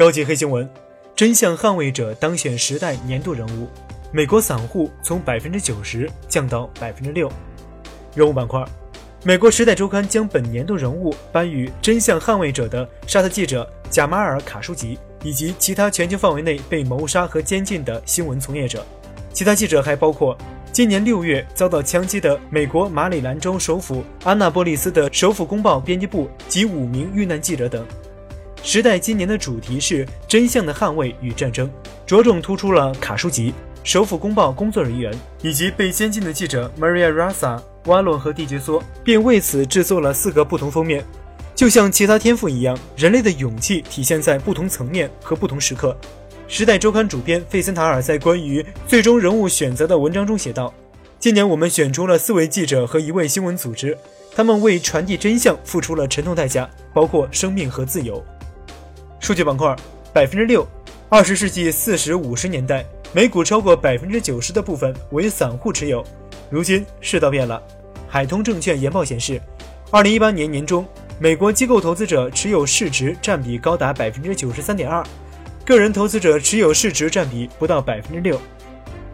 高级黑新闻：真相捍卫者当选时代年度人物，美国散户从百分之九十降到百分之六。人物板块：美国《时代周刊》将本年度人物颁予真相捍卫者的沙特记者贾马尔·卡舒吉以及其他全球范围内被谋杀和监禁的新闻从业者。其他记者还包括今年六月遭到枪击的美国马里兰州首府安纳波利斯的首府公报编辑部及五名遇难记者等。时代今年的主题是真相的捍卫与战争，着重突出了卡舒吉、首府公报工作人员以及被监禁的记者 Maria Ressa、瓦伦和蒂杰梭，并为此制作了四个不同封面。就像其他天赋一样，人类的勇气体现在不同层面和不同时刻。时代周刊主编费森塔尔在关于最终人物选择的文章中写道：“今年我们选出了四位记者和一位新闻组织，他们为传递真相付出了沉痛代价，包括生命和自由。”数据板块，百分之六。二十世纪四十五十年代，美股超过百分之九十的部分为散户持有。如今世道变了。海通证券研报显示，二零一八年年中，美国机构投资者持有市值占比高达百分之九十三点二，个人投资者持有市值占比不到百分之六，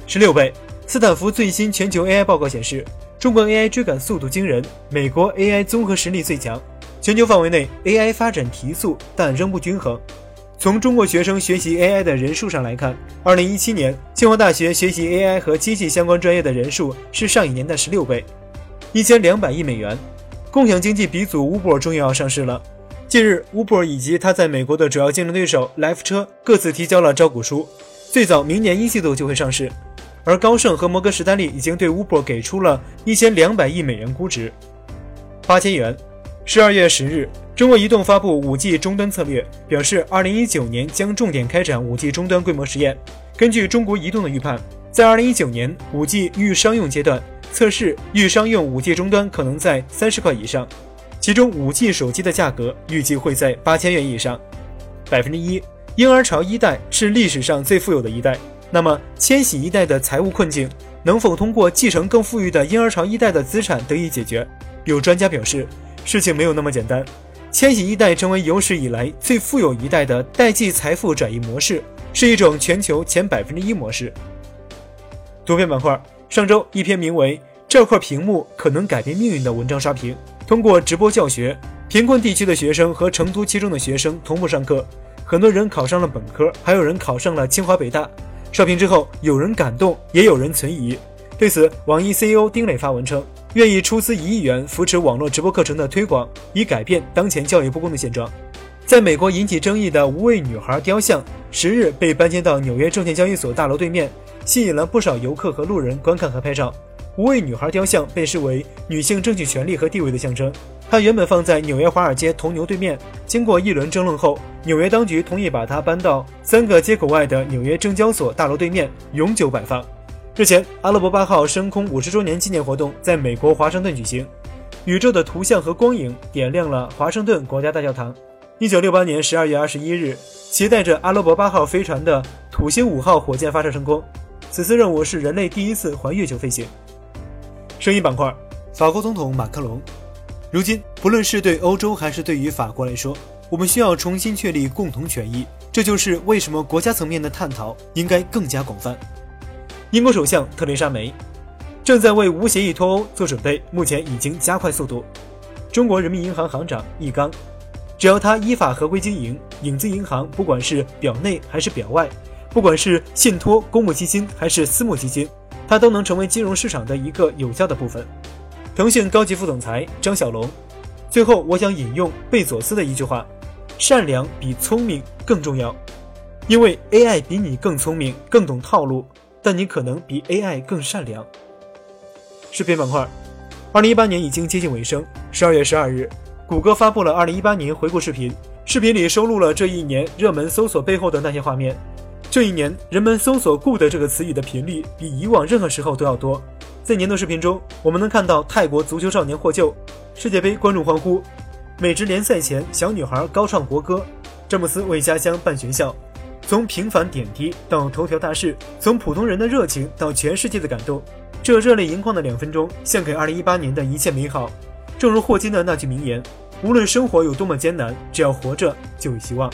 十六倍。斯坦福最新全球 AI 报告显示，中国 AI 追赶速度惊人，美国 AI 综合实力最强。全球范围内，AI 发展提速，但仍不均衡。从中国学生学习 AI 的人数上来看，2017年清华大学学习 AI 和机器相关专业的人数是上一年的十六倍，一千两百亿美元。共享经济鼻祖 Uber 终于要上市了。近日，Uber 以及它在美国的主要竞争对手 Lyft 车各自提交了招股书，最早明年一季度就会上市。而高盛和摩根士丹利已经对 Uber 给出了一千两百亿美元估值，八千元。十二月十日，中国移动发布五 G 终端策略，表示二零一九年将重点开展五 G 终端规模实验。根据中国移动的预判，在二零一九年五 G 预商用阶段，测试预商用五 G 终端可能在三十块以上，其中五 G 手机的价格预计会在八千元以上。百分之一，婴儿潮一代是历史上最富有的一代。那么，千禧一代的财务困境能否通过继承更富裕的婴儿潮一代的资产得以解决？有专家表示。事情没有那么简单，千禧一代成为有史以来最富有一代的代际财富转移模式，是一种全球前百分之一模式。图片板块，上周一篇名为《这块屏幕可能改变命运》的文章刷屏。通过直播教学，贫困地区的学生和成都七中的学生同步上课，很多人考上了本科，还有人考上了清华北大。刷屏之后，有人感动，也有人存疑。对此，网易 CEO 丁磊发文称。愿意出资一亿元扶持网络直播课程的推广，以改变当前教育不公的现状。在美国引起争议的无畏女孩雕像，十日被搬迁到纽约证券交易所大楼对面，吸引了不少游客和路人观看和拍照。无畏女孩雕像被视为女性争取权利和地位的象征。它原本放在纽约华尔街铜牛对面，经过一轮争论后，纽约当局同意把它搬到三个街口外的纽约证交所大楼对面，永久摆放。日前，阿拉伯八号升空五十周年纪念活动在美国华盛顿举行，宇宙的图像和光影点亮了华盛顿国家大教堂。一九六八年十二月二十一日，携带着阿拉伯八号飞船的土星五号火箭发射升空，此次任务是人类第一次环月球飞行。声音板块，法国总统马克龙，如今不论是对欧洲还是对于法国来说，我们需要重新确立共同权益，这就是为什么国家层面的探讨应该更加广泛。英国首相特蕾莎梅正在为无协议脱欧做准备，目前已经加快速度。中国人民银行行长易纲，只要他依法合规经营，影子银行不管是表内还是表外，不管是信托、公募基金还是私募基金，他都能成为金融市场的一个有效的部分。腾讯高级副总裁张小龙，最后我想引用贝佐斯的一句话：善良比聪明更重要，因为 AI 比你更聪明，更懂套路。但你可能比 AI 更善良。视频板块，二零一八年已经接近尾声。十二月十二日，谷歌发布了二零一八年回顾视频，视频里收录了这一年热门搜索背后的那些画面。这一年，人们搜索 “good” 这个词语的频率比以往任何时候都要多。在年度视频中，我们能看到泰国足球少年获救，世界杯观众欢呼，美职联赛前小女孩高唱国歌，詹姆斯为家乡办学校。从平凡点滴到头条大事，从普通人的热情到全世界的感动，这热泪盈眶的两分钟，献给2018年的一切美好。正如霍金的那句名言：“无论生活有多么艰难，只要活着就有希望。”